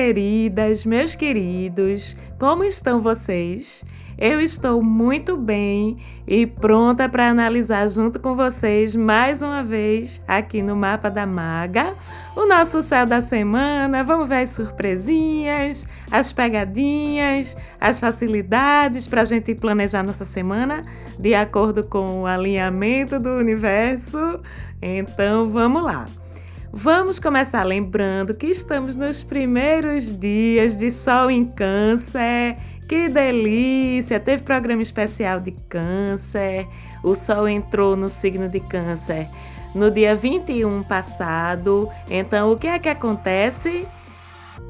queridas, meus queridos, como estão vocês? Eu estou muito bem e pronta para analisar junto com vocês mais uma vez aqui no Mapa da Maga o nosso céu da semana. Vamos ver as surpresinhas, as pegadinhas, as facilidades para a gente planejar nossa semana de acordo com o alinhamento do universo. Então vamos lá. Vamos começar lembrando que estamos nos primeiros dias de Sol em Câncer. Que delícia! Teve programa especial de Câncer. O Sol entrou no signo de Câncer no dia 21 passado. Então, o que é que acontece?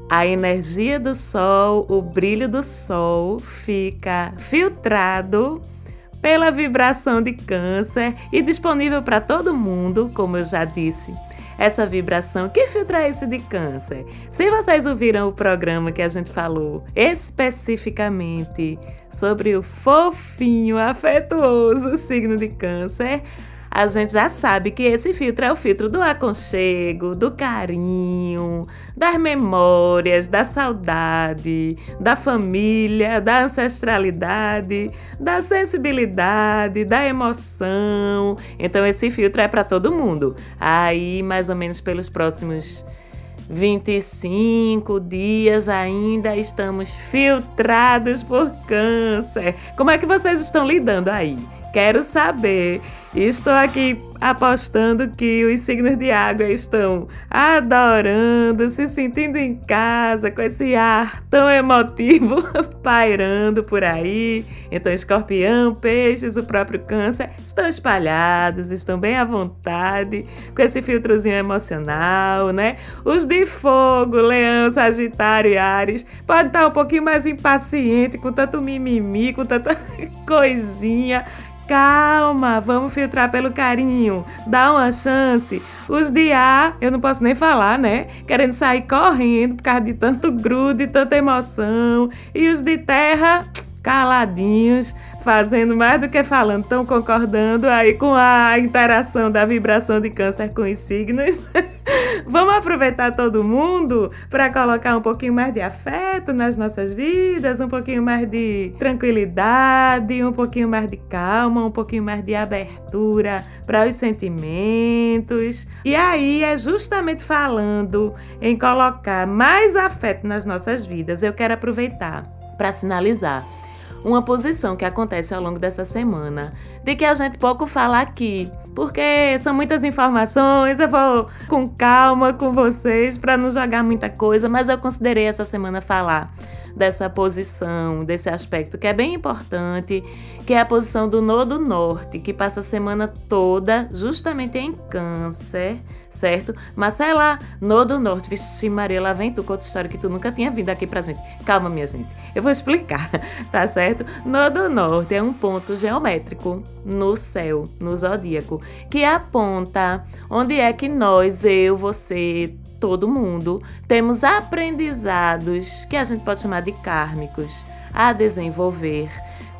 A energia do Sol, o brilho do Sol fica filtrado pela vibração de Câncer e disponível para todo mundo, como eu já disse essa vibração. Que filtro é esse de câncer? Se vocês ouviram o programa que a gente falou especificamente sobre o fofinho, afetuoso signo de câncer, a gente já sabe que esse filtro é o filtro do aconchego, do carinho, das memórias, da saudade, da família, da ancestralidade, da sensibilidade, da emoção. Então esse filtro é para todo mundo. Aí, mais ou menos pelos próximos 25 dias ainda estamos filtrados por câncer. Como é que vocês estão lidando aí? Quero saber. Estou aqui apostando que os signos de água estão adorando, se sentindo em casa com esse ar tão emotivo pairando por aí. Então, escorpião, peixes, o próprio câncer estão espalhados, estão bem à vontade com esse filtrozinho emocional, né? Os de fogo, leão, sagitário e ares, podem estar um pouquinho mais impaciente com tanto mimimi, com tanta coisinha Calma, vamos filtrar pelo carinho. Dá uma chance. Os de A, eu não posso nem falar, né? Querendo sair correndo por causa de tanto grude, tanta emoção. E os de terra, caladinhos, fazendo mais do que falando, estão concordando aí com a interação da vibração de câncer com os signos. Vamos aproveitar todo mundo para colocar um pouquinho mais de afeto nas nossas vidas, um pouquinho mais de tranquilidade, um pouquinho mais de calma, um pouquinho mais de abertura para os sentimentos. E aí é justamente falando em colocar mais afeto nas nossas vidas. Eu quero aproveitar para sinalizar uma posição que acontece ao longo dessa semana, de que a gente pouco fala aqui, porque são muitas informações, eu vou com calma com vocês para não jogar muita coisa, mas eu considerei essa semana falar dessa posição, desse aspecto que é bem importante, que é a posição do Nodo Norte, que passa a semana toda justamente em Câncer, certo? Mas sei lá, Nodo Norte, vixe Maria, lá vem tu com outra história que tu nunca tinha vindo aqui pra gente. Calma, minha gente, eu vou explicar, tá certo? Nodo Norte é um ponto geométrico no céu, no zodíaco, que aponta onde é que nós, eu, você, todo mundo, temos aprendizados que a gente pode chamar de kármicos a desenvolver.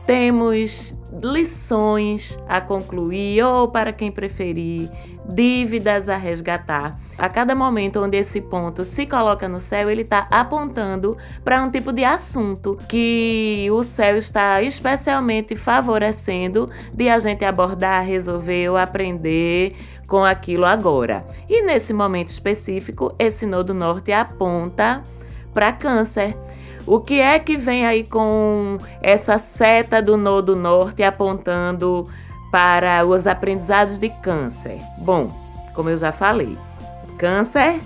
Temos lições a concluir ou, para quem preferir, dívidas a resgatar. A cada momento onde esse ponto se coloca no céu, ele está apontando para um tipo de assunto que o céu está especialmente favorecendo de a gente abordar, resolver ou aprender com aquilo agora. E nesse momento específico, esse nodo norte aponta para Câncer. O que é que vem aí com essa seta do nodo norte apontando para os aprendizados de Câncer? Bom, como eu já falei, Câncer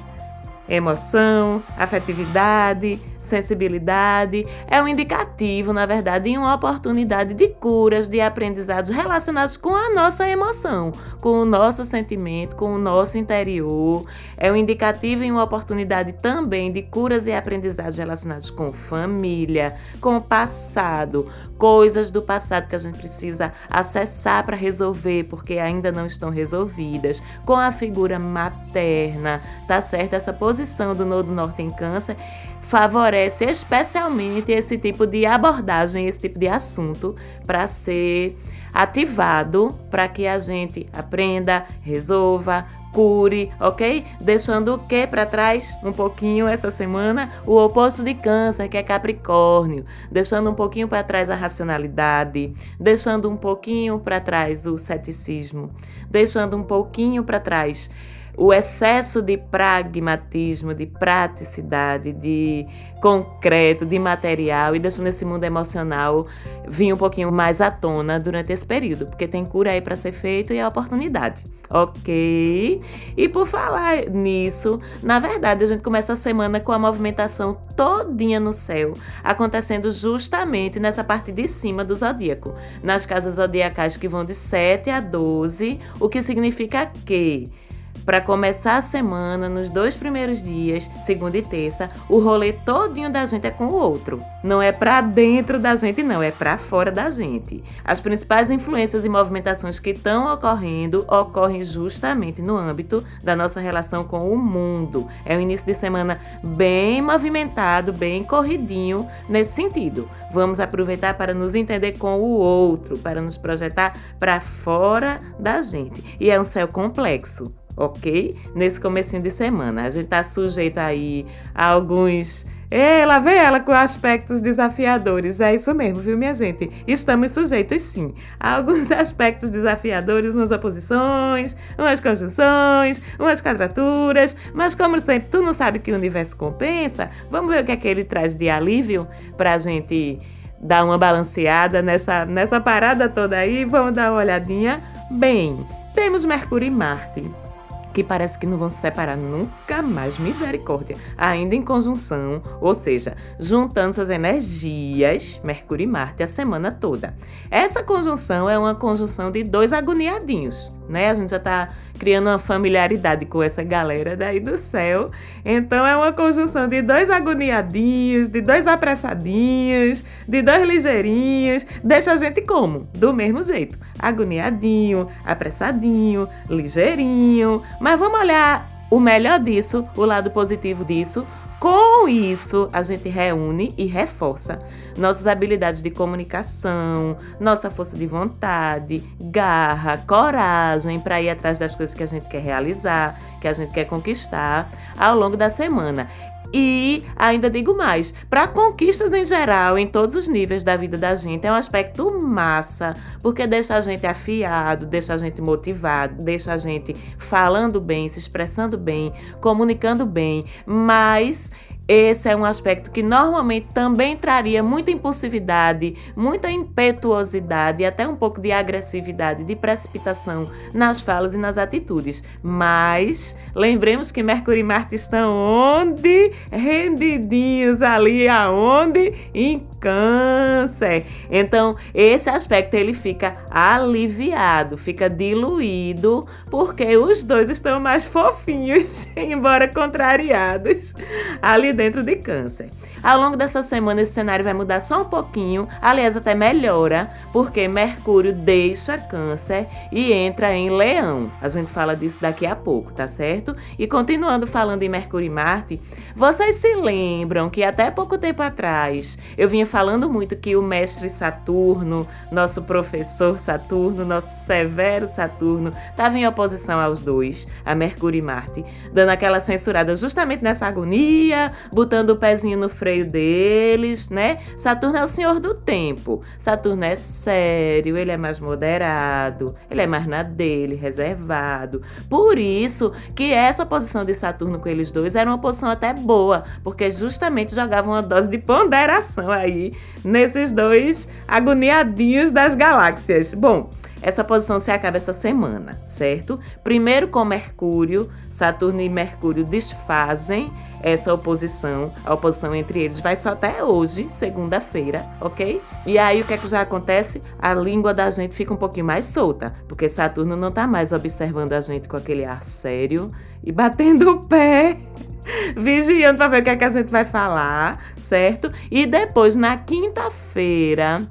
Emoção, afetividade, sensibilidade é um indicativo, na verdade, de uma oportunidade de curas, de aprendizados relacionados com a nossa emoção, com o nosso sentimento, com o nosso interior. É um indicativo e uma oportunidade também de curas e aprendizados relacionados com família, com o passado, coisas do passado que a gente precisa acessar para resolver, porque ainda não estão resolvidas, com a figura materna, tá certo? Essa posição do Nodo Norte em Câncer favorece especialmente esse tipo de abordagem, esse tipo de assunto, para ser ativado para que a gente aprenda, resolva, cure, ok? Deixando o que para trás um pouquinho essa semana? O oposto de Câncer, que é Capricórnio. Deixando um pouquinho para trás a racionalidade, deixando um pouquinho para trás o ceticismo, deixando um pouquinho para trás o excesso de pragmatismo, de praticidade, de concreto, de material e deixando esse mundo emocional vir um pouquinho mais à tona durante esse período, porque tem cura aí para ser feito e é oportunidade, ok? E por falar nisso, na verdade a gente começa a semana com a movimentação todinha no céu, acontecendo justamente nessa parte de cima do zodíaco, nas casas zodiacais que vão de 7 a 12, o que significa que para começar a semana, nos dois primeiros dias, segunda e terça, o rolê todinho da gente é com o outro. Não é para dentro da gente, não, é para fora da gente. As principais influências e movimentações que estão ocorrendo ocorrem justamente no âmbito da nossa relação com o mundo. É um início de semana bem movimentado, bem corridinho nesse sentido. Vamos aproveitar para nos entender com o outro, para nos projetar para fora da gente. E é um céu complexo ok? Nesse comecinho de semana. A gente tá sujeito aí a alguns. Ela vem ela com aspectos desafiadores. É isso mesmo, viu, minha gente? Estamos sujeitos, sim, a alguns aspectos desafiadores, umas oposições, umas conjunções, umas quadraturas. Mas, como sempre, tu não sabe que o universo compensa, vamos ver o que é que ele traz de alívio pra gente dar uma balanceada nessa, nessa parada toda aí. Vamos dar uma olhadinha. Bem, temos Mercúrio e Marte que parece que não vão se separar nunca mais, misericórdia, ainda em conjunção, ou seja, juntando suas energias, Mercúrio e Marte, a semana toda. Essa conjunção é uma conjunção de dois agoniadinhos, né? A gente já tá criando uma familiaridade com essa galera daí do céu. Então é uma conjunção de dois agoniadinhos, de dois apressadinhos, de dois ligeirinhos. Deixa a gente como? Do mesmo jeito. Agoniadinho, apressadinho, ligeirinho. Mas vamos olhar o melhor disso, o lado positivo disso, com isso, a gente reúne e reforça nossas habilidades de comunicação, nossa força de vontade, garra, coragem para ir atrás das coisas que a gente quer realizar, que a gente quer conquistar ao longo da semana. E ainda digo mais, para conquistas em geral, em todos os níveis da vida da gente, é um aspecto massa, porque deixa a gente afiado, deixa a gente motivado, deixa a gente falando bem, se expressando bem, comunicando bem, mas esse é um aspecto que normalmente também traria muita impulsividade, muita impetuosidade e até um pouco de agressividade, de precipitação nas falas e nas atitudes. Mas lembremos que Mercúrio e Marte estão onde? Rendidinhos ali aonde? Em Câncer. Então, esse aspecto ele fica aliviado, fica diluído, porque os dois estão mais fofinhos, embora contrariados. Ali dentro de Câncer. Ao longo dessa semana, esse cenário vai mudar só um pouquinho, aliás, até melhora, porque Mercúrio deixa Câncer e entra em Leão. A gente fala disso daqui a pouco, tá certo? E continuando falando em Mercúrio e Marte, vocês se lembram que até pouco tempo atrás eu vinha falando muito que o mestre Saturno, nosso professor Saturno, nosso severo Saturno, estava em oposição aos dois, a Mercúrio e Marte, dando aquela censurada justamente nessa agonia, botando o pezinho no freio deles, né? Saturno é o senhor do tempo. Saturno é sério, ele é mais moderado, ele é mais na dele, reservado. Por isso que essa posição de Saturno com eles dois era uma posição até boa, porque justamente jogava uma dose de ponderação aí nesses dois agoniadinhos das galáxias. Bom, essa posição se acaba essa semana, certo? Primeiro com Mercúrio, Saturno e Mercúrio desfazem essa oposição, a oposição entre eles vai só até hoje, segunda-feira, ok? E aí o que é que já acontece? A língua da gente fica um pouquinho mais solta, porque Saturno não tá mais observando a gente com aquele ar sério e batendo o pé vigiando para ver o que, é que a gente vai falar, certo? E depois, na quinta-feira,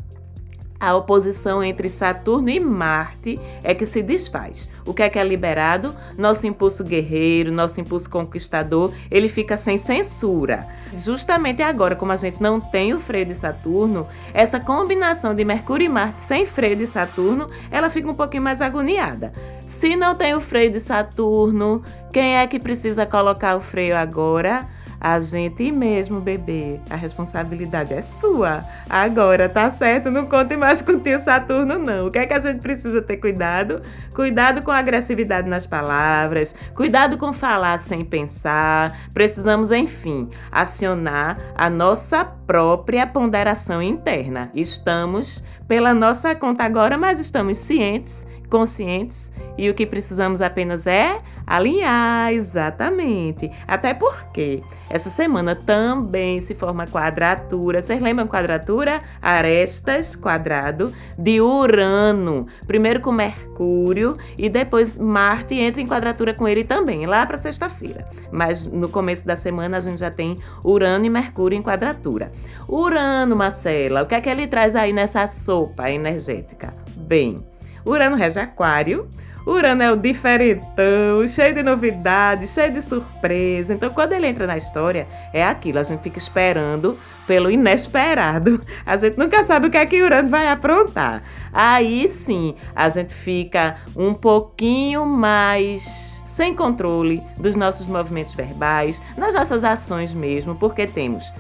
a oposição entre Saturno e Marte é que se desfaz. O que é que é liberado? Nosso impulso guerreiro, nosso impulso conquistador, ele fica sem censura. Justamente agora, como a gente não tem o freio de Saturno, essa combinação de Mercúrio e Marte sem freio de Saturno, ela fica um pouquinho mais agoniada. Se não tem o freio de Saturno, quem é que precisa colocar o freio agora? A gente mesmo, bebê. A responsabilidade é sua. Agora, tá certo? Não conte mais com o tio Saturno, não. O que é que a gente precisa ter cuidado? Cuidado com a agressividade nas palavras, cuidado com falar sem pensar. Precisamos, enfim, acionar a nossa própria ponderação interna. Estamos pela nossa conta agora, mas estamos cientes conscientes e o que precisamos apenas é alinhar, exatamente. Até porque essa semana também se forma quadratura. Vocês lembram quadratura? Arestas, quadrado, de Urano. Primeiro com Mercúrio e depois Marte entra em quadratura com ele também, lá para sexta-feira. Mas no começo da semana a gente já tem Urano e Mercúrio em quadratura. Urano, Marcela, o que é que ele traz aí nessa sopa energética? Bem, Urano rege Aquário. Urano é o diferentão, cheio de novidades, cheio de surpresa. Então, quando ele entra na história, é aquilo. A gente fica esperando pelo inesperado. A gente nunca sabe o que é que Urano vai aprontar. Aí sim, a gente fica um pouquinho mais sem controle dos nossos movimentos verbais, nas nossas ações mesmo, porque temos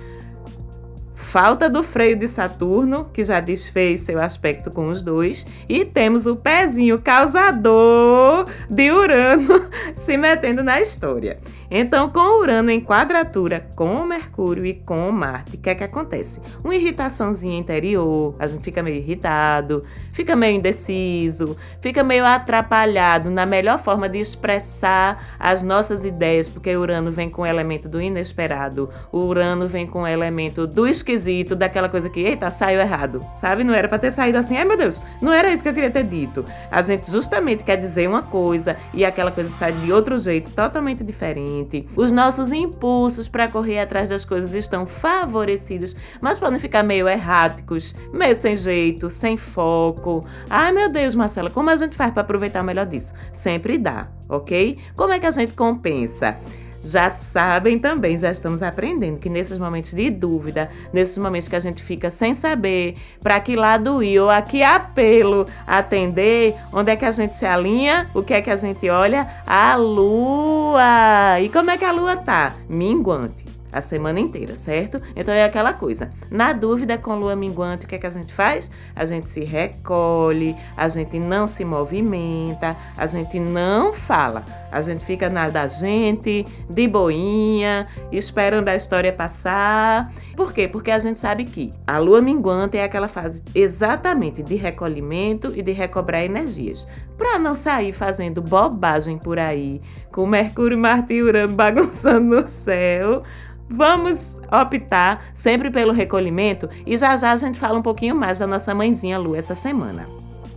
falta do freio de Saturno, que já desfez seu aspecto com os dois, e temos o pezinho causador de Urano se metendo na história. Então, com Urano em quadratura com Mercúrio e com Marte, o que é que acontece? Uma irritaçãozinha interior, a gente fica meio irritado, fica meio indeciso, fica meio atrapalhado na melhor forma de expressar as nossas ideias, porque Urano vem com o elemento do inesperado, o Urano vem com o elemento do esquisito, daquela coisa que, eita, saiu errado, sabe? Não era para ter saído assim, ai meu Deus, não era isso que eu queria ter dito. A gente justamente quer dizer uma coisa e aquela coisa sai de outro jeito, totalmente diferente os nossos impulsos para correr atrás das coisas estão favorecidos, mas podem ficar meio erráticos, meio sem jeito, sem foco. Ai meu Deus, Marcela, como a gente faz para aproveitar melhor disso? Sempre dá, ok? Como é que a gente compensa? Já sabem também, já estamos aprendendo que nesses momentos de dúvida, nesses momentos que a gente fica sem saber para que lado ir ou a que apelo atender, onde é que a gente se alinha, o que é que a gente olha? A lua! E como é que a lua tá? Minguante a semana inteira, certo? Então é aquela coisa. Na dúvida, com lua minguante, o que é que a gente faz? A gente se recolhe, a gente não se movimenta, a gente não fala. A gente fica na da gente, de boinha, esperando a história passar. Por quê? Porque a gente sabe que a lua minguante é aquela fase exatamente de recolhimento e de recobrar energias. Para não sair fazendo bobagem por aí, com Mercúrio, Marte e Urano bagunçando no céu, Vamos optar sempre pelo recolhimento e já já a gente fala um pouquinho mais da nossa mãezinha Lua essa semana.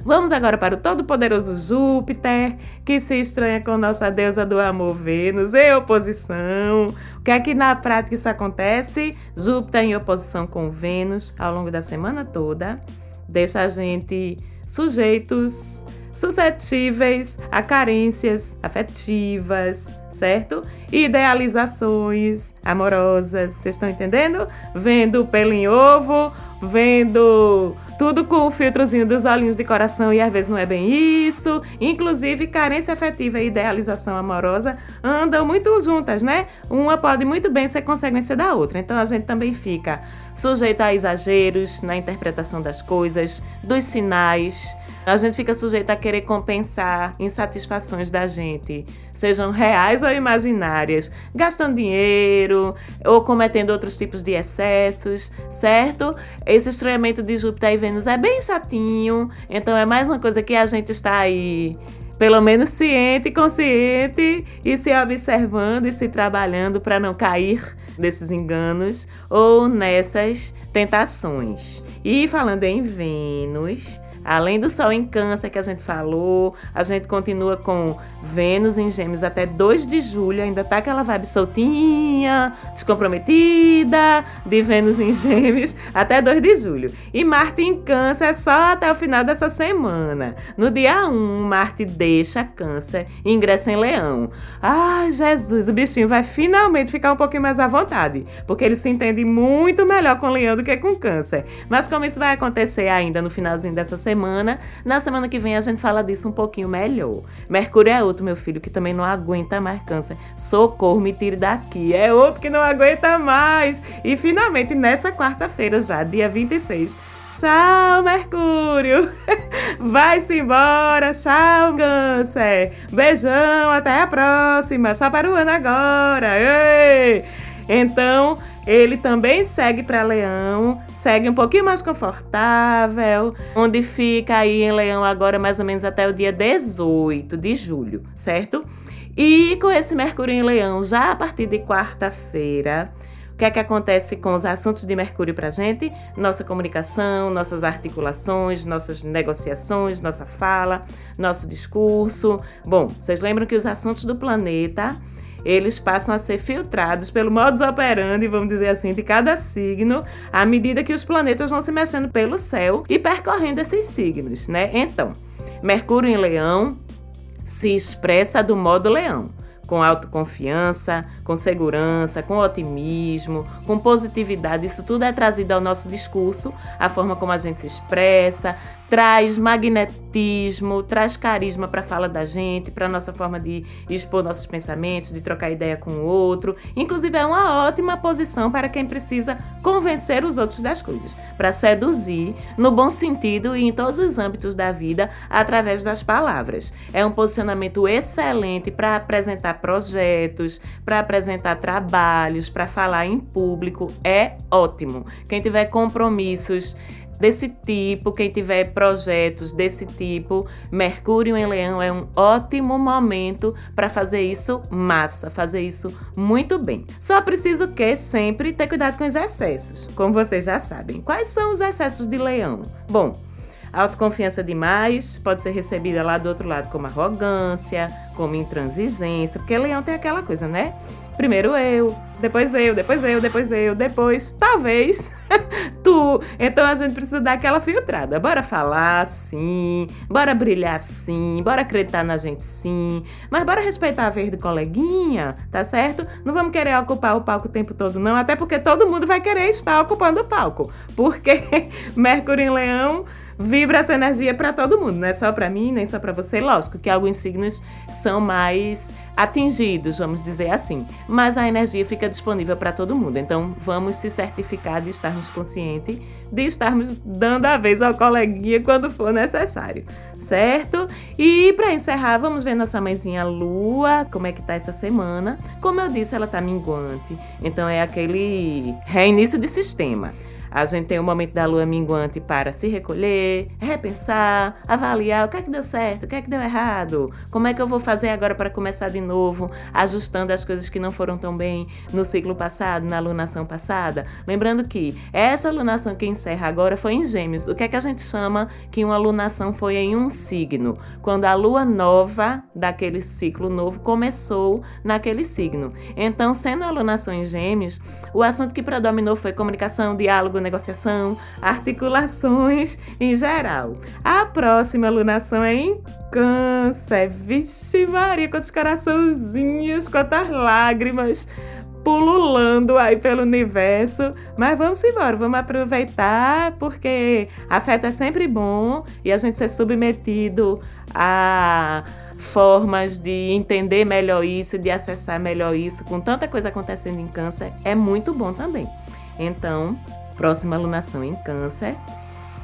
Vamos agora para o todo-poderoso Júpiter, que se estranha com nossa deusa do amor Vênus em oposição. O que é que na prática isso acontece? Júpiter em oposição com Vênus ao longo da semana toda deixa a gente sujeitos suscetíveis a carências afetivas, certo? Idealizações amorosas, vocês estão entendendo? Vendo pelo em ovo, vendo tudo com o filtrozinho dos olhinhos de coração e às vezes não é bem isso. Inclusive, carência afetiva e idealização amorosa andam muito juntas, né? Uma pode muito bem ser consequência da outra. Então a gente também fica sujeito a exageros na interpretação das coisas, dos sinais a gente fica sujeito a querer compensar insatisfações da gente, sejam reais ou imaginárias, gastando dinheiro ou cometendo outros tipos de excessos, certo? Esse estranhamento de Júpiter e Vênus é bem chatinho, então é mais uma coisa que a gente está aí pelo menos ciente, consciente e se observando e se trabalhando para não cair nesses enganos ou nessas tentações. E falando em Vênus, Além do Sol em Câncer que a gente falou, a gente continua com Vênus em Gêmeos até 2 de julho, ainda tá aquela vibe soltinha, descomprometida, de Vênus em Gêmeos até 2 de julho. E Marte em Câncer é só até o final dessa semana. No dia 1, Marte deixa Câncer e ingressa em Leão. Ai, Jesus, o bichinho vai finalmente ficar um pouquinho mais à vontade, porque ele se entende muito melhor com Leão do que com Câncer. Mas como isso vai acontecer ainda no finalzinho dessa semana, semana. Na semana que vem a gente fala disso um pouquinho melhor. Mercúrio é outro, meu filho, que também não aguenta mais câncer. Socorro, me tire daqui. É outro que não aguenta mais. E finalmente, nessa quarta-feira já, dia 26. Tchau, Mercúrio. Vai-se embora. Tchau, câncer. Beijão, até a próxima. Só para o ano agora. Ei! Então, ele também segue para Leão, segue um pouquinho mais confortável, onde fica aí em Leão agora mais ou menos até o dia 18 de julho, certo? E com esse Mercúrio em Leão, já a partir de quarta-feira, o que é que acontece com os assuntos de Mercúrio para gente? Nossa comunicação, nossas articulações, nossas negociações, nossa fala, nosso discurso. Bom, vocês lembram que os assuntos do planeta eles passam a ser filtrados pelo modus operandi, vamos dizer assim, de cada signo, à medida que os planetas vão se mexendo pelo céu e percorrendo esses signos, né? Então, Mercúrio em Leão se expressa do modo leão com autoconfiança, com segurança, com otimismo, com positividade. Isso tudo é trazido ao nosso discurso, a forma como a gente se expressa, traz magnetismo, traz carisma para a fala da gente, para nossa forma de expor nossos pensamentos, de trocar ideia com o outro. Inclusive, é uma ótima posição para quem precisa convencer os outros das coisas, para seduzir no bom sentido e em todos os âmbitos da vida através das palavras. É um posicionamento excelente para apresentar projetos, para apresentar trabalhos, para falar em público. É ótimo. Quem tiver compromissos desse tipo, quem tiver projetos desse tipo, Mercúrio em Leão é um ótimo momento para fazer isso massa, fazer isso muito bem. Só preciso que sempre ter cuidado com os excessos, como vocês já sabem. Quais são os excessos de Leão? Bom, autoconfiança demais pode ser recebida lá do outro lado como arrogância, como intransigência, porque Leão tem aquela coisa, né? Primeiro eu, depois eu, depois eu, depois eu, depois talvez tu. Então a gente precisa dar aquela filtrada. Bora falar sim, bora brilhar sim, bora acreditar na gente sim, mas bora respeitar a vez do coleguinha, tá certo? Não vamos querer ocupar o palco o tempo todo, não, até porque todo mundo vai querer estar ocupando o palco. Porque Mercúrio em Leão vibra essa energia para todo mundo, não é só para mim, nem só para você. Lógico que alguns signos são mais atingidos, vamos dizer assim, mas a energia fica disponível para todo mundo. Então, vamos se certificar de estarmos conscientes de estarmos dando a vez ao coleguinha quando for necessário, certo? E para encerrar, vamos ver nossa mãezinha Lua, como é que tá essa semana. Como eu disse, ela tá minguante, então é aquele reinício de sistema. A gente tem o momento da lua minguante para se recolher, repensar, avaliar o que é que deu certo, o que é que deu errado, como é que eu vou fazer agora para começar de novo, ajustando as coisas que não foram tão bem no ciclo passado, na lunação passada. Lembrando que essa lunação que encerra agora foi em Gêmeos. O que é que a gente chama que uma lunação foi em um signo? Quando a lua nova daquele ciclo novo começou naquele signo. Então, sendo a lunação em Gêmeos, o assunto que predominou foi comunicação, diálogo, negociação, articulações em geral. A próxima alunação é em Câncer. Vixe Maria, quantos coraçãozinhos, quantas lágrimas pululando aí pelo universo. Mas vamos embora, vamos aproveitar, porque afeto é sempre bom e a gente ser submetido a formas de entender melhor isso, de acessar melhor isso, com tanta coisa acontecendo em câncer, é muito bom também. Então, próxima alunação em Câncer.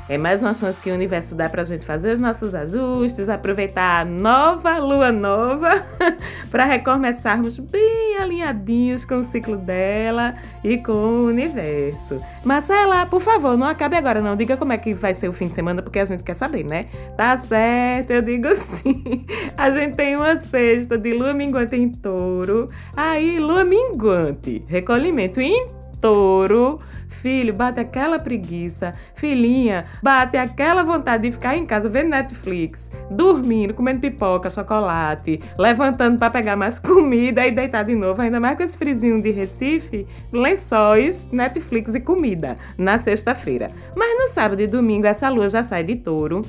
É mais uma chance que o universo dá para a gente fazer os nossos ajustes, aproveitar a nova lua nova para recomeçarmos bem alinhadinhos com o ciclo dela e com o universo. Marcela, por favor, não acabe agora, não. Diga como é que vai ser o fim de semana, porque a gente quer saber, né? Tá certo, eu digo sim. A gente tem uma sexta de lua minguante em touro. Aí, lua minguante, recolhimento em touro filho, bate aquela preguiça. Filhinha, bate aquela vontade de ficar em casa vendo Netflix, dormindo, comendo pipoca, chocolate, levantando para pegar mais comida e deitar de novo, ainda mais com esse frizinho de Recife, lençóis, Netflix e comida na sexta-feira. Mas no sábado e domingo essa lua já sai de touro,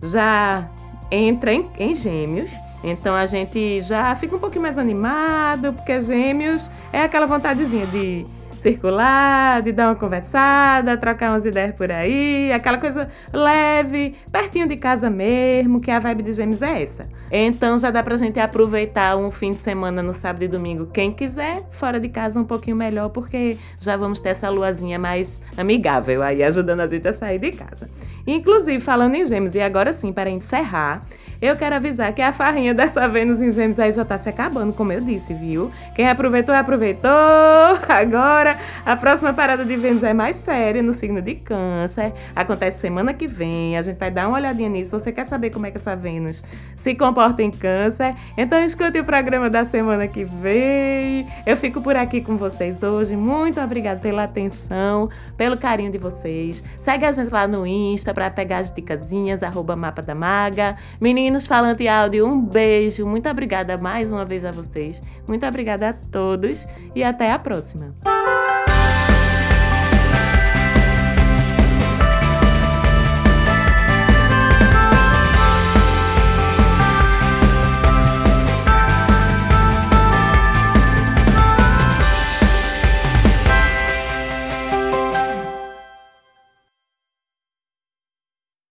já entra em, em gêmeos então a gente já fica um pouquinho mais animado, porque gêmeos é aquela vontadezinha de circular, de dar uma conversada, trocar umas ideias por aí, aquela coisa leve, pertinho de casa mesmo, que a vibe de gêmeos é essa. Então já dá pra gente aproveitar um fim de semana no sábado e domingo, quem quiser, fora de casa um pouquinho melhor, porque já vamos ter essa luazinha mais amigável aí, ajudando a gente a sair de casa. Inclusive, falando em gêmeos, e agora sim, para encerrar, eu quero avisar que a farrinha dessa Vênus em Gêmeos aí já tá se acabando, como eu disse, viu? Quem aproveitou, aproveitou. Agora, a próxima parada de Vênus é mais séria, no signo de Câncer. Acontece semana que vem. A gente vai dar uma olhadinha nisso. Você quer saber como é que essa Vênus se comporta em Câncer? Então escute o programa da semana que vem. Eu fico por aqui com vocês hoje. Muito obrigada pela atenção, pelo carinho de vocês. Segue a gente lá no Insta para pegar as dicasinhas, arroba mapa da maga. Menina Meninos Falante Áudio, um beijo. Muito obrigada mais uma vez a vocês. Muito obrigada a todos e até a próxima.